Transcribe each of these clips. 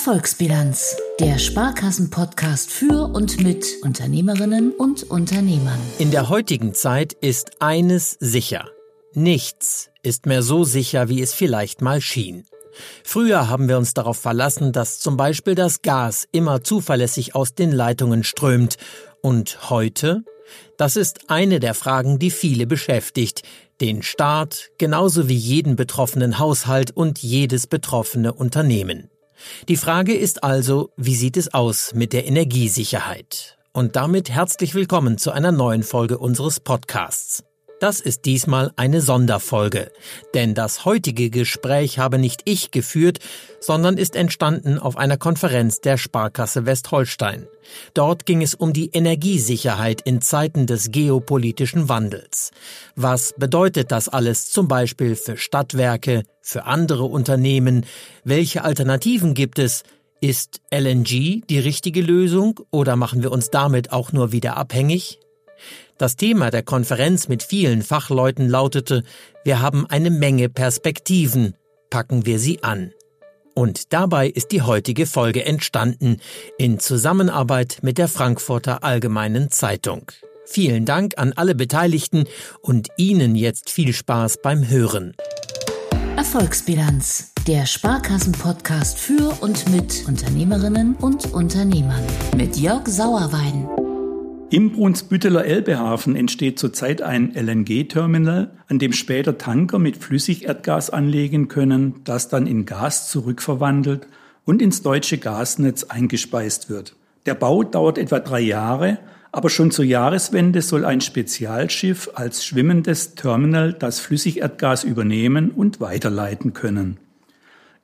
Erfolgsbilanz, der Sparkassen-Podcast für und mit Unternehmerinnen und Unternehmern. In der heutigen Zeit ist eines sicher. Nichts ist mehr so sicher, wie es vielleicht mal schien. Früher haben wir uns darauf verlassen, dass zum Beispiel das Gas immer zuverlässig aus den Leitungen strömt. Und heute? Das ist eine der Fragen, die viele beschäftigt, den Staat genauso wie jeden betroffenen Haushalt und jedes betroffene Unternehmen. Die Frage ist also, wie sieht es aus mit der Energiesicherheit? Und damit herzlich willkommen zu einer neuen Folge unseres Podcasts. Das ist diesmal eine Sonderfolge, denn das heutige Gespräch habe nicht ich geführt, sondern ist entstanden auf einer Konferenz der Sparkasse Westholstein. Dort ging es um die Energiesicherheit in Zeiten des geopolitischen Wandels. Was bedeutet das alles zum Beispiel für Stadtwerke, für andere Unternehmen? Welche Alternativen gibt es? Ist LNG die richtige Lösung oder machen wir uns damit auch nur wieder abhängig? Das Thema der Konferenz mit vielen Fachleuten lautete, wir haben eine Menge Perspektiven, packen wir sie an. Und dabei ist die heutige Folge entstanden, in Zusammenarbeit mit der Frankfurter Allgemeinen Zeitung. Vielen Dank an alle Beteiligten und Ihnen jetzt viel Spaß beim Hören. Erfolgsbilanz, der Sparkassen-Podcast für und mit Unternehmerinnen und Unternehmern mit Jörg Sauerwein. Im Brunsbütteler Elbehafen entsteht zurzeit ein LNG-Terminal, an dem später Tanker mit Flüssigerdgas anlegen können, das dann in Gas zurückverwandelt und ins deutsche Gasnetz eingespeist wird. Der Bau dauert etwa drei Jahre, aber schon zur Jahreswende soll ein Spezialschiff als schwimmendes Terminal das Flüssigerdgas übernehmen und weiterleiten können.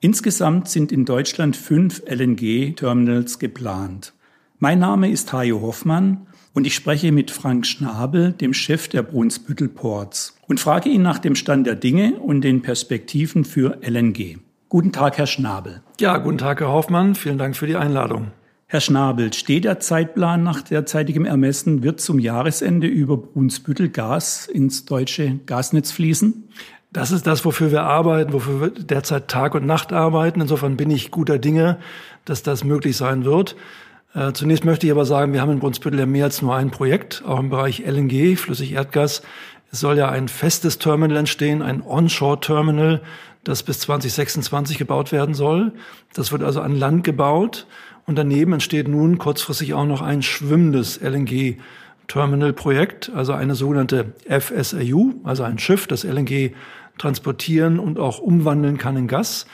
Insgesamt sind in Deutschland fünf LNG-Terminals geplant. Mein Name ist Hajo Hoffmann und ich spreche mit Frank Schnabel, dem Chef der Brunsbüttel Ports, und frage ihn nach dem Stand der Dinge und den Perspektiven für LNG. Guten Tag, Herr Schnabel. Ja, guten Tag, Herr Hoffmann. Vielen Dank für die Einladung. Herr Schnabel, steht der Zeitplan nach derzeitigem Ermessen, wird zum Jahresende über Brunsbüttel Gas ins deutsche Gasnetz fließen? Das ist das, wofür wir arbeiten, wofür wir derzeit Tag und Nacht arbeiten. Insofern bin ich guter Dinge, dass das möglich sein wird. Äh, zunächst möchte ich aber sagen, wir haben in Brunsbüttel ja mehr als nur ein Projekt, auch im Bereich LNG, Flüssigerdgas. Es soll ja ein festes Terminal entstehen, ein Onshore-Terminal, das bis 2026 gebaut werden soll. Das wird also an Land gebaut. Und daneben entsteht nun kurzfristig auch noch ein schwimmendes LNG Terminal-Projekt, also eine sogenannte FSRU, also ein Schiff, das LNG transportieren und auch umwandeln kann in Gas.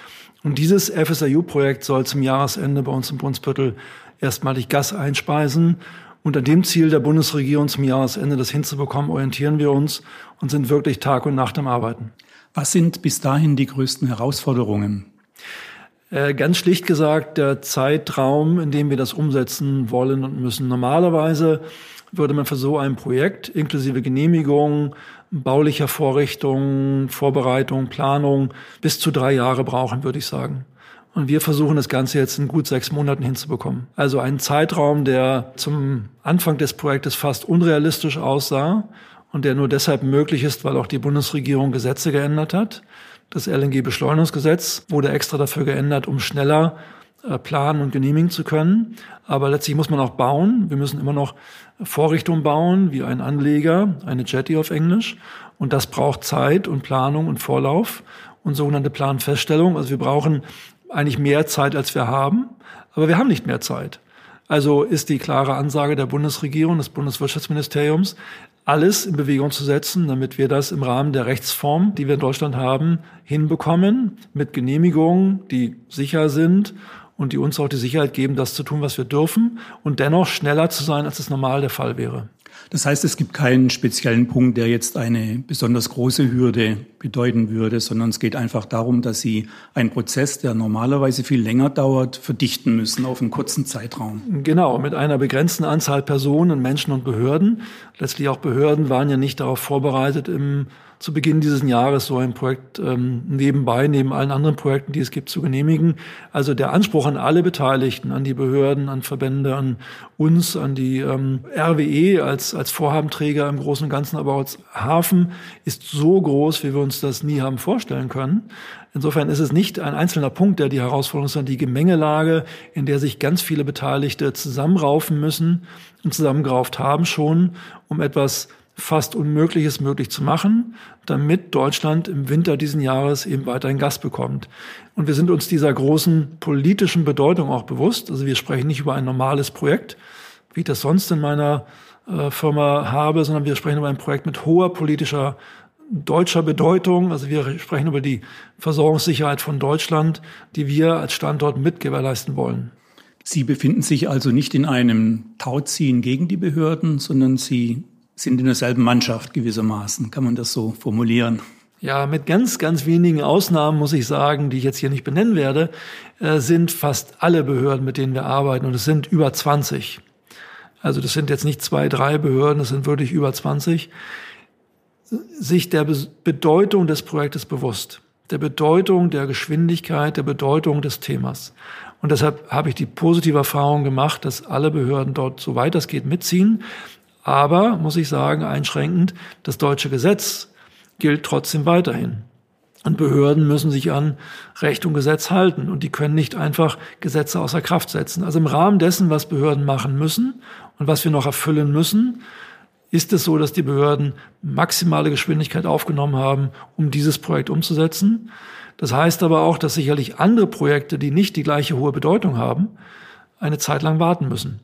Und dieses FSRU-Projekt soll zum Jahresende bei uns im Brunsbüttel erstmalig Gas einspeisen. Und an dem Ziel der Bundesregierung zum Jahresende das hinzubekommen, orientieren wir uns und sind wirklich Tag und Nacht am Arbeiten. Was sind bis dahin die größten Herausforderungen? Äh, ganz schlicht gesagt, der Zeitraum, in dem wir das umsetzen wollen und müssen. Normalerweise würde man für so ein Projekt inklusive Genehmigung, baulicher Vorrichtungen, Vorbereitung, Planung bis zu drei Jahre brauchen, würde ich sagen. Und wir versuchen das Ganze jetzt in gut sechs Monaten hinzubekommen. Also einen Zeitraum, der zum Anfang des Projektes fast unrealistisch aussah und der nur deshalb möglich ist, weil auch die Bundesregierung Gesetze geändert hat. Das LNG-Beschleunigungsgesetz wurde extra dafür geändert, um schneller planen und genehmigen zu können. Aber letztlich muss man auch bauen. Wir müssen immer noch Vorrichtungen bauen, wie ein Anleger, eine Jetty auf Englisch. Und das braucht Zeit und Planung und Vorlauf und sogenannte Planfeststellung. Also wir brauchen eigentlich mehr Zeit, als wir haben, aber wir haben nicht mehr Zeit. Also ist die klare Ansage der Bundesregierung, des Bundeswirtschaftsministeriums, alles in Bewegung zu setzen, damit wir das im Rahmen der Rechtsform, die wir in Deutschland haben, hinbekommen, mit Genehmigungen, die sicher sind und die uns auch die Sicherheit geben, das zu tun, was wir dürfen und dennoch schneller zu sein, als es normal der Fall wäre. Das heißt, es gibt keinen speziellen Punkt, der jetzt eine besonders große Hürde bedeuten würde, sondern es geht einfach darum, dass Sie einen Prozess, der normalerweise viel länger dauert, verdichten müssen auf einen kurzen Zeitraum. Genau, mit einer begrenzten Anzahl Personen, Menschen und Behörden. Letztlich auch Behörden waren ja nicht darauf vorbereitet, im zu Beginn dieses Jahres so ein Projekt ähm, nebenbei, neben allen anderen Projekten, die es gibt, zu genehmigen. Also der Anspruch an alle Beteiligten, an die Behörden, an Verbände, an uns, an die ähm, RWE als, als Vorhabenträger im Großen und Ganzen, aber auch als Hafen ist so groß, wie wir uns das nie haben vorstellen können. Insofern ist es nicht ein einzelner Punkt, der die Herausforderung ist, sondern die Gemengelage, in der sich ganz viele Beteiligte zusammenraufen müssen und zusammengerauft haben schon, um etwas fast Unmögliches möglich zu machen, damit Deutschland im Winter diesen Jahres eben weiterhin Gas bekommt. Und wir sind uns dieser großen politischen Bedeutung auch bewusst. Also wir sprechen nicht über ein normales Projekt, wie ich das sonst in meiner äh, Firma habe, sondern wir sprechen über ein Projekt mit hoher politischer deutscher Bedeutung. Also wir sprechen über die Versorgungssicherheit von Deutschland, die wir als Standort mit wollen. Sie befinden sich also nicht in einem Tauziehen gegen die Behörden, sondern Sie sind in derselben Mannschaft gewissermaßen. Kann man das so formulieren? Ja, mit ganz, ganz wenigen Ausnahmen muss ich sagen, die ich jetzt hier nicht benennen werde, äh, sind fast alle Behörden, mit denen wir arbeiten, und es sind über 20. Also das sind jetzt nicht zwei, drei Behörden, es sind wirklich über 20, sich der Bedeutung des Projektes bewusst, der Bedeutung der Geschwindigkeit, der Bedeutung des Themas. Und deshalb habe ich die positive Erfahrung gemacht, dass alle Behörden dort, soweit das geht, mitziehen. Aber, muss ich sagen, einschränkend, das deutsche Gesetz gilt trotzdem weiterhin. Und Behörden müssen sich an Recht und Gesetz halten und die können nicht einfach Gesetze außer Kraft setzen. Also im Rahmen dessen, was Behörden machen müssen und was wir noch erfüllen müssen, ist es so, dass die Behörden maximale Geschwindigkeit aufgenommen haben, um dieses Projekt umzusetzen. Das heißt aber auch, dass sicherlich andere Projekte, die nicht die gleiche hohe Bedeutung haben, eine Zeit lang warten müssen.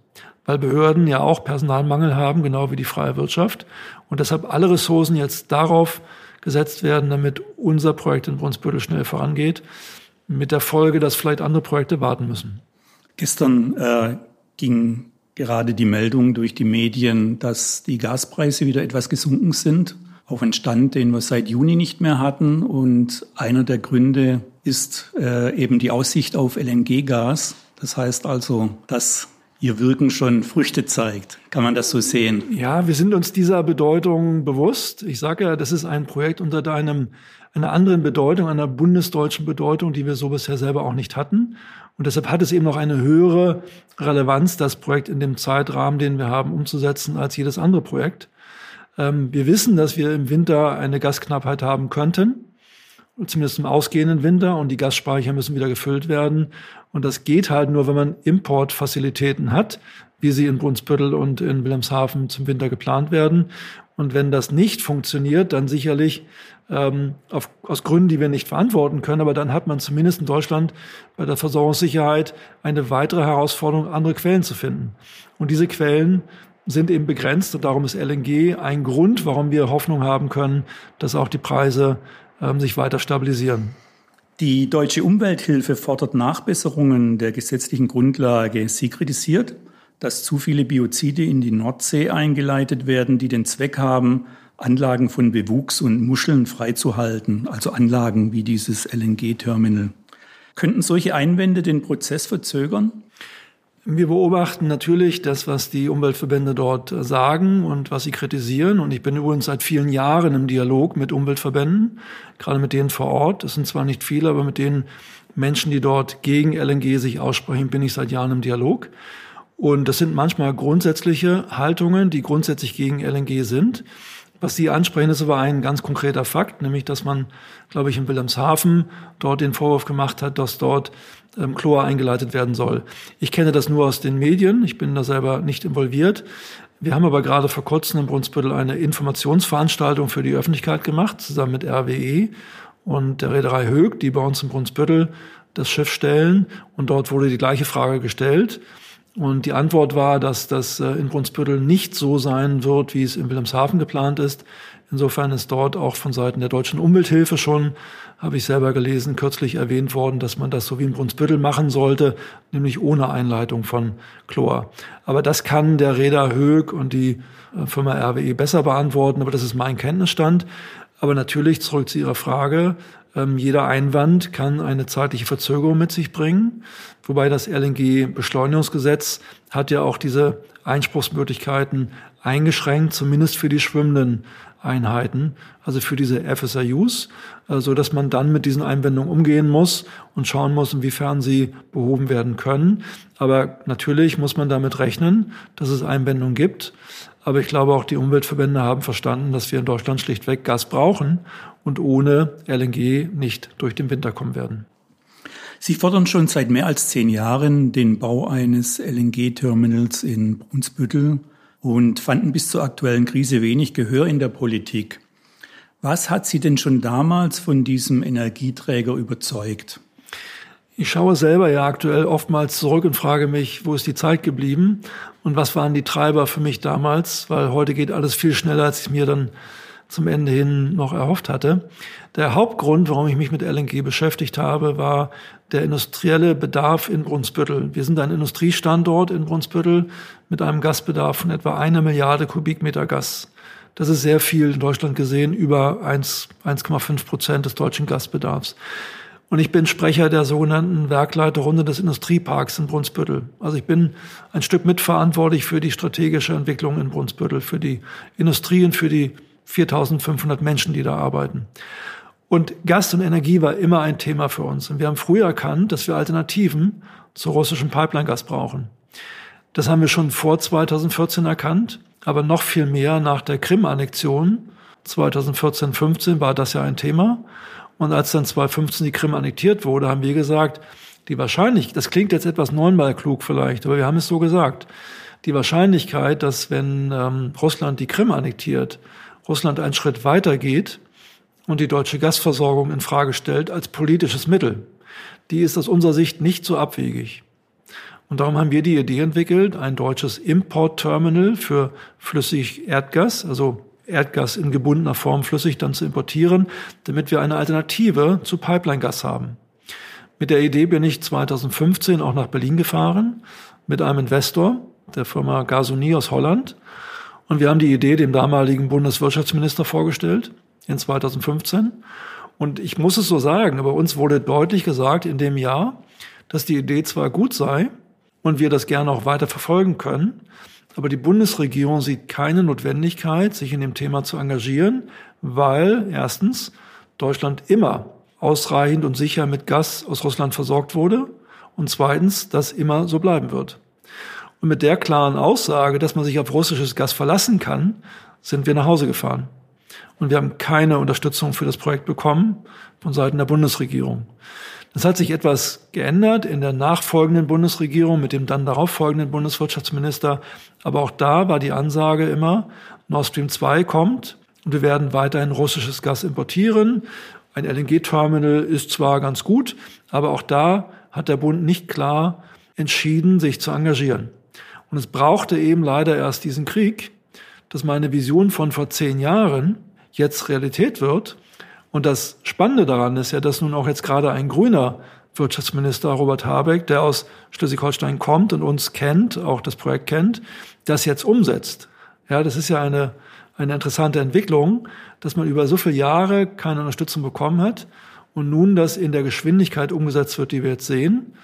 Weil Behörden ja auch Personalmangel haben, genau wie die freie Wirtschaft. Und deshalb alle Ressourcen jetzt darauf gesetzt werden, damit unser Projekt in Brunsbüttel schnell vorangeht. Mit der Folge, dass vielleicht andere Projekte warten müssen. Gestern äh, ging gerade die Meldung durch die Medien, dass die Gaspreise wieder etwas gesunken sind, auf einen Stand, den wir seit Juni nicht mehr hatten. Und einer der Gründe ist äh, eben die Aussicht auf LNG-Gas. Das heißt also, dass ihr Wirken schon Früchte zeigt. Kann man das so sehen? Ja, wir sind uns dieser Bedeutung bewusst. Ich sage ja, das ist ein Projekt unter deinem, einer anderen Bedeutung, einer bundesdeutschen Bedeutung, die wir so bisher selber auch nicht hatten. Und deshalb hat es eben noch eine höhere Relevanz, das Projekt in dem Zeitrahmen, den wir haben, umzusetzen, als jedes andere Projekt. Ähm, wir wissen, dass wir im Winter eine Gasknappheit haben könnten, zumindest im ausgehenden Winter, und die Gasspeicher müssen wieder gefüllt werden. Und das geht halt nur, wenn man Importfazilitäten hat, wie sie in Brunsbüttel und in Wilhelmshaven zum Winter geplant werden. Und wenn das nicht funktioniert, dann sicherlich ähm, auf, aus Gründen, die wir nicht verantworten können. Aber dann hat man zumindest in Deutschland bei der Versorgungssicherheit eine weitere Herausforderung, andere Quellen zu finden. Und diese Quellen sind eben begrenzt und darum ist LNG ein Grund, warum wir Hoffnung haben können, dass auch die Preise ähm, sich weiter stabilisieren. Die deutsche Umwelthilfe fordert Nachbesserungen der gesetzlichen Grundlage. Sie kritisiert, dass zu viele Biozide in die Nordsee eingeleitet werden, die den Zweck haben, Anlagen von Bewuchs und Muscheln freizuhalten, also Anlagen wie dieses LNG-Terminal. Könnten solche Einwände den Prozess verzögern? Wir beobachten natürlich das, was die Umweltverbände dort sagen und was sie kritisieren. Und ich bin übrigens seit vielen Jahren im Dialog mit Umweltverbänden, gerade mit denen vor Ort. Das sind zwar nicht viele, aber mit den Menschen, die dort gegen LNG sich aussprechen, bin ich seit Jahren im Dialog. Und das sind manchmal grundsätzliche Haltungen, die grundsätzlich gegen LNG sind. Was Sie ansprechen, ist aber ein ganz konkreter Fakt, nämlich dass man, glaube ich, in Wilhelmshaven dort den Vorwurf gemacht hat, dass dort ähm, Chlor eingeleitet werden soll. Ich kenne das nur aus den Medien, ich bin da selber nicht involviert. Wir haben aber gerade vor kurzem in Brunsbüttel eine Informationsveranstaltung für die Öffentlichkeit gemacht, zusammen mit RWE und der Reederei Hög, die bei uns in Brunsbüttel das Schiff stellen. Und dort wurde die gleiche Frage gestellt. Und die Antwort war, dass das äh, in Brunsbüttel nicht so sein wird, wie es in Wilhelmshaven geplant ist. Insofern ist dort auch von Seiten der deutschen Umwelthilfe schon, habe ich selber gelesen, kürzlich erwähnt worden, dass man das so wie in Brunsbüttel machen sollte, nämlich ohne Einleitung von Chlor. Aber das kann der Räder Hög und die äh, Firma RWE besser beantworten, aber das ist mein Kenntnisstand. Aber natürlich zurück zu Ihrer Frage, ähm, jeder Einwand kann eine zeitliche Verzögerung mit sich bringen, wobei das LNG-Beschleunigungsgesetz hat ja auch diese Einspruchsmöglichkeiten eingeschränkt, zumindest für die schwimmenden Einheiten, also für diese FSRUs, äh, so dass man dann mit diesen Einwendungen umgehen muss und schauen muss, inwiefern sie behoben werden können. Aber natürlich muss man damit rechnen, dass es Einwendungen gibt. Aber ich glaube, auch die Umweltverbände haben verstanden, dass wir in Deutschland schlichtweg Gas brauchen und ohne LNG nicht durch den Winter kommen werden. Sie fordern schon seit mehr als zehn Jahren den Bau eines LNG-Terminals in Brunsbüttel und fanden bis zur aktuellen Krise wenig Gehör in der Politik. Was hat Sie denn schon damals von diesem Energieträger überzeugt? Ich schaue selber ja aktuell oftmals zurück und frage mich, wo ist die Zeit geblieben und was waren die Treiber für mich damals, weil heute geht alles viel schneller, als ich mir dann zum Ende hin noch erhofft hatte. Der Hauptgrund, warum ich mich mit LNG beschäftigt habe, war der industrielle Bedarf in Brunsbüttel. Wir sind ein Industriestandort in Brunsbüttel mit einem Gasbedarf von etwa einer Milliarde Kubikmeter Gas. Das ist sehr viel in Deutschland gesehen, über 1,5 Prozent des deutschen Gasbedarfs. Und ich bin Sprecher der sogenannten Werkleiterrunde des Industrieparks in Brunsbüttel. Also ich bin ein Stück mitverantwortlich für die strategische Entwicklung in Brunsbüttel, für die Industrie und für die 4500 Menschen, die da arbeiten. Und Gas und Energie war immer ein Thema für uns. Und wir haben früher erkannt, dass wir Alternativen zu russischem Pipeline-Gas brauchen. Das haben wir schon vor 2014 erkannt, aber noch viel mehr nach der Krim-Annexion. 2014, 15 war das ja ein Thema. Und als dann 2015 die Krim annektiert wurde, haben wir gesagt, die Wahrscheinlichkeit, das klingt jetzt etwas neunmal klug vielleicht, aber wir haben es so gesagt, die Wahrscheinlichkeit, dass wenn ähm, Russland die Krim annektiert, Russland einen Schritt weiter geht und die deutsche Gasversorgung in Frage stellt als politisches Mittel, die ist aus unserer Sicht nicht so abwegig. Und darum haben wir die Idee entwickelt, ein deutsches Importterminal für flüssig Erdgas, also Erdgas in gebundener Form flüssig dann zu importieren, damit wir eine Alternative zu Pipeline-Gas haben. Mit der Idee bin ich 2015 auch nach Berlin gefahren mit einem Investor, der Firma Gasoni aus Holland. Und wir haben die Idee dem damaligen Bundeswirtschaftsminister vorgestellt in 2015. Und ich muss es so sagen, aber uns wurde deutlich gesagt in dem Jahr, dass die Idee zwar gut sei und wir das gerne auch weiter verfolgen können, aber die Bundesregierung sieht keine Notwendigkeit, sich in dem Thema zu engagieren, weil erstens Deutschland immer ausreichend und sicher mit Gas aus Russland versorgt wurde und zweitens das immer so bleiben wird. Und mit der klaren Aussage, dass man sich auf russisches Gas verlassen kann, sind wir nach Hause gefahren. Und wir haben keine Unterstützung für das Projekt bekommen von Seiten der Bundesregierung. Das hat sich etwas geändert in der nachfolgenden Bundesregierung mit dem dann darauffolgenden Bundeswirtschaftsminister. Aber auch da war die Ansage immer, Nord Stream 2 kommt und wir werden weiterhin russisches Gas importieren. Ein LNG-Terminal ist zwar ganz gut, aber auch da hat der Bund nicht klar entschieden, sich zu engagieren. Und es brauchte eben leider erst diesen Krieg, dass meine Vision von vor zehn Jahren jetzt Realität wird. Und das Spannende daran ist ja, dass nun auch jetzt gerade ein grüner Wirtschaftsminister Robert Habeck, der aus Schleswig-Holstein kommt und uns kennt, auch das Projekt kennt, das jetzt umsetzt. Ja, das ist ja eine, eine interessante Entwicklung, dass man über so viele Jahre keine Unterstützung bekommen hat und nun das in der Geschwindigkeit umgesetzt wird, die wir jetzt sehen.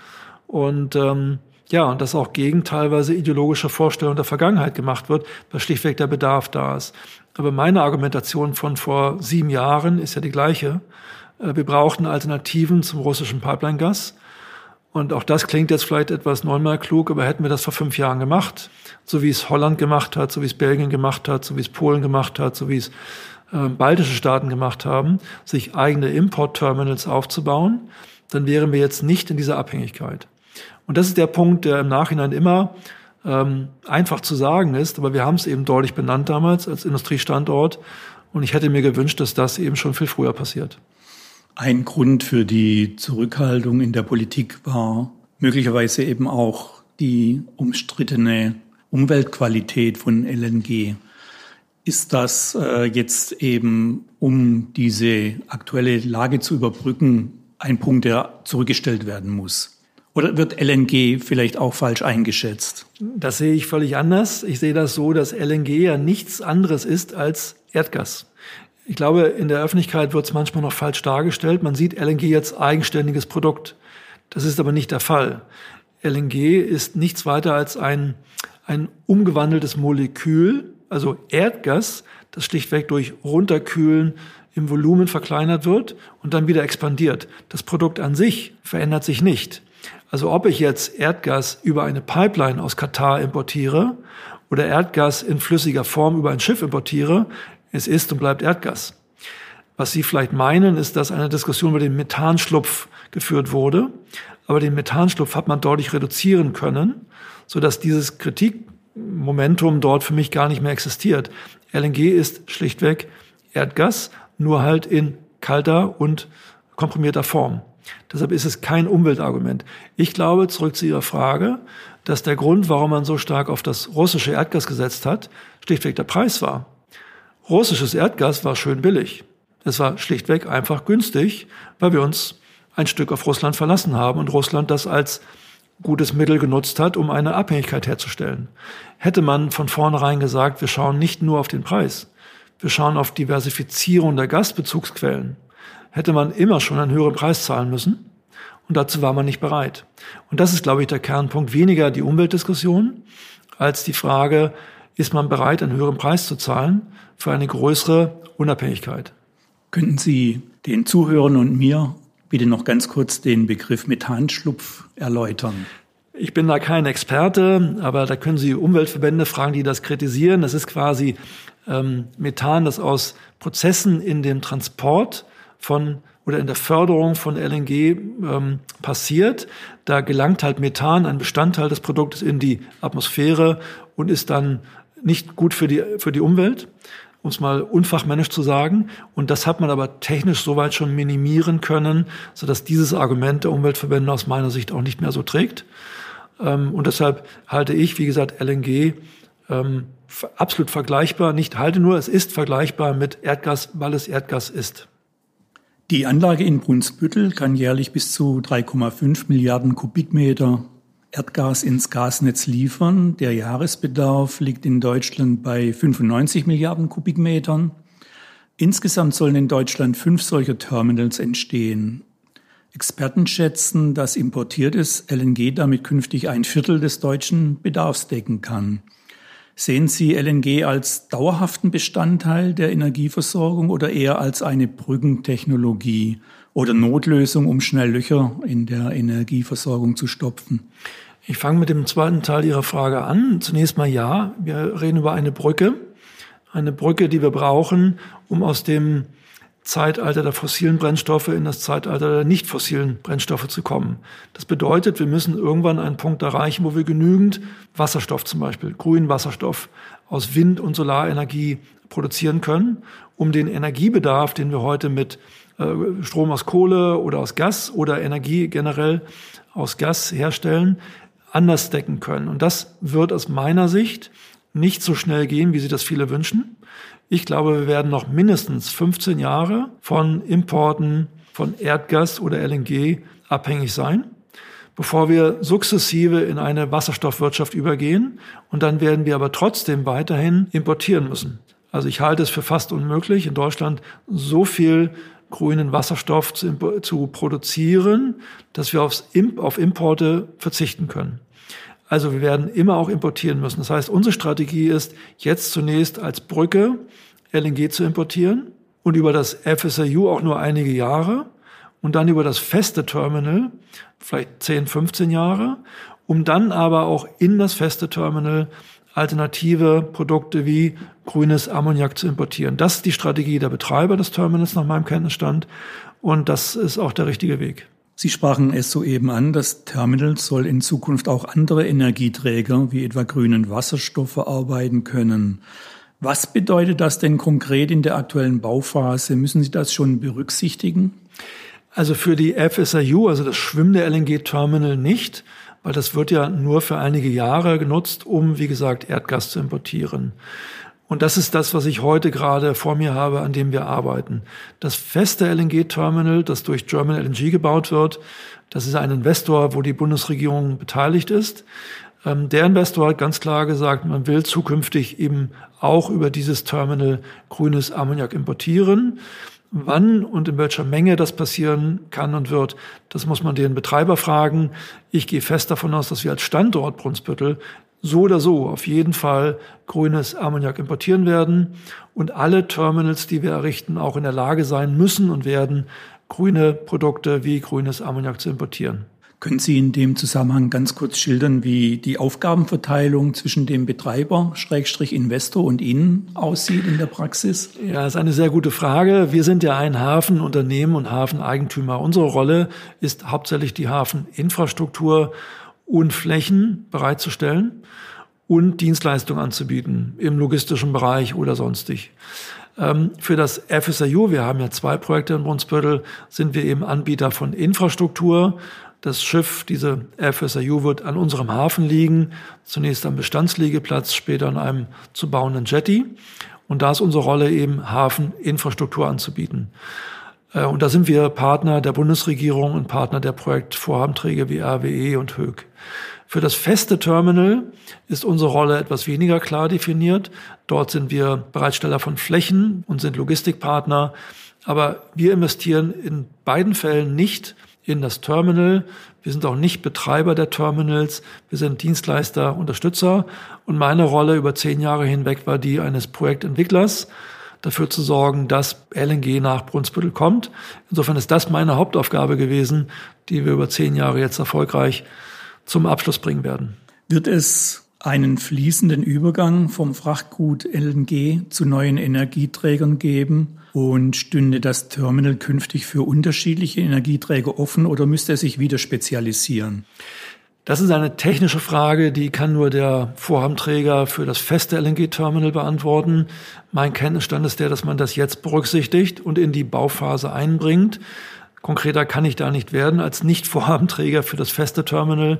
Und ähm, ja, und dass auch gegen teilweise ideologische Vorstellungen der Vergangenheit gemacht wird, weil schlichtweg der Bedarf da ist. Aber meine Argumentation von vor sieben Jahren ist ja die gleiche. Äh, wir brauchten Alternativen zum russischen Pipeline-Gas. Und auch das klingt jetzt vielleicht etwas neunmal klug, aber hätten wir das vor fünf Jahren gemacht, so wie es Holland gemacht hat, so wie es Belgien gemacht hat, so wie es Polen gemacht hat, so wie es äh, baltische Staaten gemacht haben, sich eigene Importterminals aufzubauen, dann wären wir jetzt nicht in dieser Abhängigkeit. Und das ist der Punkt, der im Nachhinein immer ähm, einfach zu sagen ist, aber wir haben es eben deutlich benannt damals als Industriestandort. Und ich hätte mir gewünscht, dass das eben schon viel früher passiert. Ein Grund für die Zurückhaltung in der Politik war möglicherweise eben auch die umstrittene Umweltqualität von LNG. Ist das äh, jetzt eben, um diese aktuelle Lage zu überbrücken, ein Punkt, der zurückgestellt werden muss? Oder wird LNG vielleicht auch falsch eingeschätzt? Das sehe ich völlig anders. Ich sehe das so, dass LNG ja nichts anderes ist als Erdgas. Ich glaube, in der Öffentlichkeit wird es manchmal noch falsch dargestellt. Man sieht LNG als eigenständiges Produkt. Das ist aber nicht der Fall. LNG ist nichts weiter als ein, ein umgewandeltes Molekül, Also Erdgas, das schlichtweg durch Runterkühlen im Volumen verkleinert wird und dann wieder expandiert. Das Produkt an sich verändert sich nicht. Also ob ich jetzt Erdgas über eine Pipeline aus Katar importiere oder Erdgas in flüssiger Form über ein Schiff importiere, es ist und bleibt Erdgas. Was Sie vielleicht meinen, ist, dass eine Diskussion über den Methanschlupf geführt wurde. Aber den Methanschlupf hat man deutlich reduzieren können, sodass dieses Kritikmomentum dort für mich gar nicht mehr existiert. LNG ist schlichtweg Erdgas, nur halt in kalter und komprimierter Form. Deshalb ist es kein Umweltargument. Ich glaube, zurück zu Ihrer Frage, dass der Grund, warum man so stark auf das russische Erdgas gesetzt hat, schlichtweg der Preis war. Russisches Erdgas war schön billig. Es war schlichtweg einfach günstig, weil wir uns ein Stück auf Russland verlassen haben und Russland das als gutes Mittel genutzt hat, um eine Abhängigkeit herzustellen. Hätte man von vornherein gesagt, wir schauen nicht nur auf den Preis, wir schauen auf Diversifizierung der Gasbezugsquellen, hätte man immer schon einen höheren Preis zahlen müssen. Und dazu war man nicht bereit. Und das ist, glaube ich, der Kernpunkt. Weniger die Umweltdiskussion als die Frage, ist man bereit, einen höheren Preis zu zahlen für eine größere Unabhängigkeit. Könnten Sie den Zuhörern und mir bitte noch ganz kurz den Begriff Methanschlupf erläutern? Ich bin da kein Experte, aber da können Sie Umweltverbände fragen, die das kritisieren. Das ist quasi ähm, Methan, das aus Prozessen in dem Transport von oder in der Förderung von LNG ähm, passiert. Da gelangt halt Methan, ein Bestandteil des Produktes, in die Atmosphäre und ist dann nicht gut für die, für die Umwelt um es mal unfachmännisch zu sagen. Und das hat man aber technisch soweit schon minimieren können, sodass dieses Argument der Umweltverbände aus meiner Sicht auch nicht mehr so trägt. Ähm, und deshalb halte ich, wie gesagt, LNG ähm, absolut vergleichbar. Nicht halte nur, es ist vergleichbar mit Erdgas, weil es Erdgas ist. Die Anlage in Brunsbüttel kann jährlich bis zu 3,5 Milliarden Kubikmeter Erdgas ins Gasnetz liefern. Der Jahresbedarf liegt in Deutschland bei 95 Milliarden Kubikmetern. Insgesamt sollen in Deutschland fünf solcher Terminals entstehen. Experten schätzen, dass importiertes LNG damit künftig ein Viertel des deutschen Bedarfs decken kann. Sehen Sie LNG als dauerhaften Bestandteil der Energieversorgung oder eher als eine Brückentechnologie oder Notlösung, um schnell Löcher in der Energieversorgung zu stopfen? Ich fange mit dem zweiten Teil Ihrer Frage an. Zunächst mal ja, wir reden über eine Brücke. Eine Brücke, die wir brauchen, um aus dem Zeitalter der fossilen Brennstoffe in das Zeitalter der nicht fossilen Brennstoffe zu kommen. Das bedeutet, wir müssen irgendwann einen Punkt erreichen, wo wir genügend Wasserstoff zum Beispiel, grünen Wasserstoff aus Wind- und Solarenergie produzieren können, um den Energiebedarf, den wir heute mit äh, Strom aus Kohle oder aus Gas oder Energie generell aus Gas herstellen, anders decken können. Und das wird aus meiner Sicht nicht so schnell gehen, wie Sie das viele wünschen. Ich glaube, wir werden noch mindestens 15 Jahre von Importen von Erdgas oder LNG abhängig sein, bevor wir sukzessive in eine Wasserstoffwirtschaft übergehen. Und dann werden wir aber trotzdem weiterhin importieren müssen. Also ich halte es für fast unmöglich, in Deutschland so viel grünen Wasserstoff zu, zu produzieren, dass wir aufs, auf Importe verzichten können. Also wir werden immer auch importieren müssen. Das heißt, unsere Strategie ist, jetzt zunächst als Brücke LNG zu importieren und über das FSRU auch nur einige Jahre und dann über das feste Terminal vielleicht 10, 15 Jahre, um dann aber auch in das feste Terminal alternative Produkte wie grünes Ammoniak zu importieren. Das ist die Strategie der Betreiber des Terminals nach meinem Kenntnisstand und das ist auch der richtige Weg. Sie sprachen es soeben an, das Terminal soll in Zukunft auch andere Energieträger wie etwa grünen Wasserstoff verarbeiten können. Was bedeutet das denn konkret in der aktuellen Bauphase? Müssen Sie das schon berücksichtigen? Also für die FSRU, also das schwimmende LNG-Terminal nicht weil das wird ja nur für einige Jahre genutzt, um, wie gesagt, Erdgas zu importieren. Und das ist das, was ich heute gerade vor mir habe, an dem wir arbeiten. Das feste LNG-Terminal, das durch German LNG gebaut wird, das ist ein Investor, wo die Bundesregierung beteiligt ist. Ähm, der Investor hat ganz klar gesagt, man will zukünftig eben auch über dieses Terminal grünes Ammoniak importieren. Wann und in welcher Menge das passieren kann und wird, das muss man den Betreiber fragen. Ich gehe fest davon aus, dass wir als Standort Brunsbüttel so oder so auf jeden Fall grünes Ammoniak importieren werden und alle Terminals, die wir errichten, auch in der Lage sein müssen und werden, grüne Produkte wie grünes Ammoniak zu importieren. Können Sie in dem Zusammenhang ganz kurz schildern, wie die Aufgabenverteilung zwischen dem Betreiber, Schrägstrich Investor und Ihnen aussieht in der Praxis? Ja, ist eine sehr gute Frage. Wir sind ja ein Hafenunternehmen und Hafeneigentümer. Unsere Rolle ist hauptsächlich die Hafeninfrastruktur und Flächen bereitzustellen und Dienstleistungen anzubieten im logistischen Bereich oder sonstig. Ähm, für das FSIU, wir haben ja zwei Projekte in Brunsbüttel, sind wir eben Anbieter von Infrastruktur. Das Schiff, diese FSIU, wird an unserem Hafen liegen, zunächst am Bestandsliegeplatz, später an einem zu bauenden Jetty. Und da ist unsere Rolle eben, Hafeninfrastruktur anzubieten. Äh, und da sind wir Partner der Bundesregierung und Partner der Projektvorhabenträger wie RWE und HÖG. Für das feste Terminal ist unsere Rolle etwas weniger klar definiert. Dort sind wir Bereitsteller von Flächen und sind Logistikpartner. Aber wir investieren in beiden Fällen nicht in das Terminal. Wir sind auch nicht Betreiber der Terminals. Wir sind Dienstleister, Unterstützer. Und meine Rolle über zehn Jahre hinweg war die eines Projektentwicklers, dafür zu sorgen, dass LNG nach Brunsbüttel kommt. Insofern ist das meine Hauptaufgabe gewesen, die wir über zehn Jahre jetzt erfolgreich zum Abschluss bringen werden. Wird es einen fließenden Übergang vom Frachtgut LNG zu neuen Energieträgern geben? Und stünde das Terminal künftig für unterschiedliche Energieträger offen oder müsste es sich wieder spezialisieren? Das ist eine technische Frage, die kann nur der Vorhabenträger für das feste LNG-Terminal beantworten. Mein Kenntnisstand ist der, dass man das jetzt berücksichtigt und in die Bauphase einbringt. Konkreter kann ich da nicht werden als Nicht-Vorhabenträger für das feste Terminal.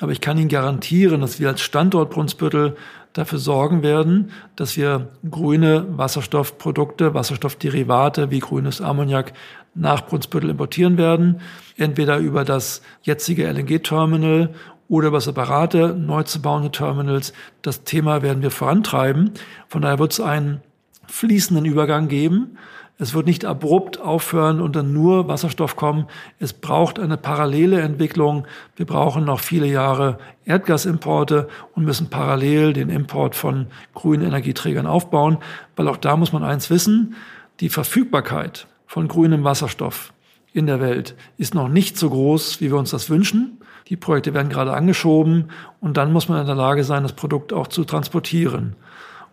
Aber ich kann Ihnen garantieren, dass wir als Standort Brunsbüttel dafür sorgen werden, dass wir grüne Wasserstoffprodukte, Wasserstoffderivate wie grünes Ammoniak nach Brunsbüttel importieren werden. Entweder über das jetzige LNG-Terminal oder über separate neu zu bauende Terminals. Das Thema werden wir vorantreiben. Von daher wird es einen fließenden Übergang geben. Es wird nicht abrupt aufhören und dann nur Wasserstoff kommen. Es braucht eine parallele Entwicklung. Wir brauchen noch viele Jahre Erdgasimporte und müssen parallel den Import von grünen Energieträgern aufbauen, weil auch da muss man eins wissen, die Verfügbarkeit von grünem Wasserstoff in der Welt ist noch nicht so groß, wie wir uns das wünschen. Die Projekte werden gerade angeschoben und dann muss man in der Lage sein, das Produkt auch zu transportieren.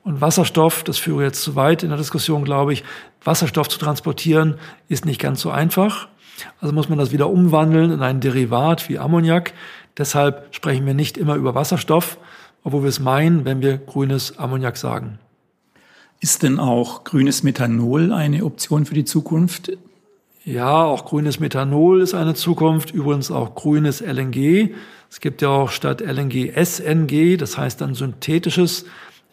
Und Wasserstoff, das führe jetzt zu weit in der Diskussion, glaube ich, Wasserstoff zu transportieren ist nicht ganz so einfach. Also muss man das wieder umwandeln in ein Derivat wie Ammoniak. Deshalb sprechen wir nicht immer über Wasserstoff, obwohl wir es meinen, wenn wir grünes Ammoniak sagen. Ist denn auch grünes Methanol eine Option für die Zukunft? Ja, auch grünes Methanol ist eine Zukunft, übrigens auch grünes LNG. Es gibt ja auch statt LNG SNG, das heißt dann synthetisches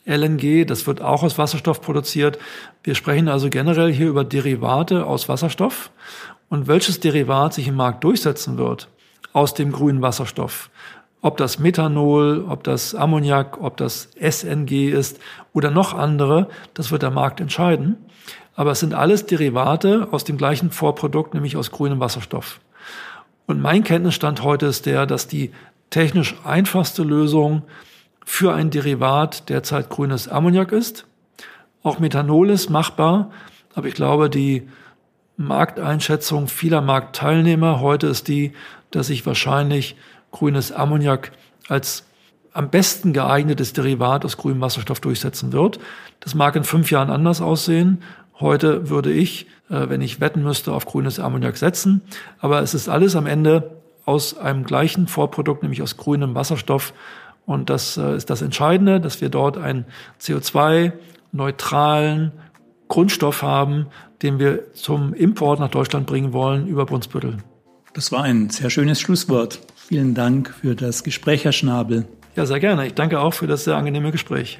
LNG, das wird auch aus Wasserstoff produziert. Wir sprechen also generell hier über Derivate aus Wasserstoff. Und welches Derivat sich im Markt durchsetzen wird aus dem grünen Wasserstoff, ob das Methanol, ob das Ammoniak, ob das SNG ist oder noch andere, das wird der Markt entscheiden. Aber es sind alles Derivate aus dem gleichen Vorprodukt, nämlich aus grünem Wasserstoff. Und mein Kenntnisstand heute ist der, dass die technisch einfachste Lösung für ein Derivat derzeit grünes Ammoniak ist. Auch Methanol ist machbar, aber ich glaube, die Markteinschätzung vieler Marktteilnehmer heute ist die, dass sich wahrscheinlich grünes Ammoniak als am besten geeignetes Derivat aus grünem Wasserstoff durchsetzen wird. Das mag in fünf Jahren anders aussehen. Heute würde ich, äh, wenn ich wetten müsste, auf grünes Ammoniak setzen. Aber es ist alles am Ende aus einem gleichen Vorprodukt, nämlich aus grünem Wasserstoff. Und das äh, ist das Entscheidende, dass wir dort einen CO2-neutralen Grundstoff haben, den wir zum Import nach Deutschland bringen wollen über Brunsbüttel. Das war ein sehr schönes Schlusswort. Vielen Dank für das Gespräch, Herr Schnabel. Ja, sehr gerne. Ich danke auch für das sehr angenehme Gespräch.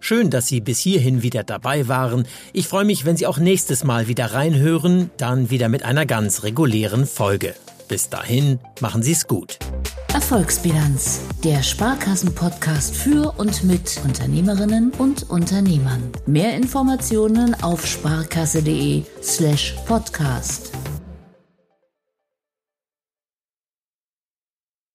Schön, dass Sie bis hierhin wieder dabei waren. Ich freue mich, wenn Sie auch nächstes Mal wieder reinhören, dann wieder mit einer ganz regulären Folge. Bis dahin, machen Sie es gut. Erfolgsbilanz, der Sparkassen-Podcast für und mit Unternehmerinnen und Unternehmern. Mehr Informationen auf sparkasse.de/slash podcast.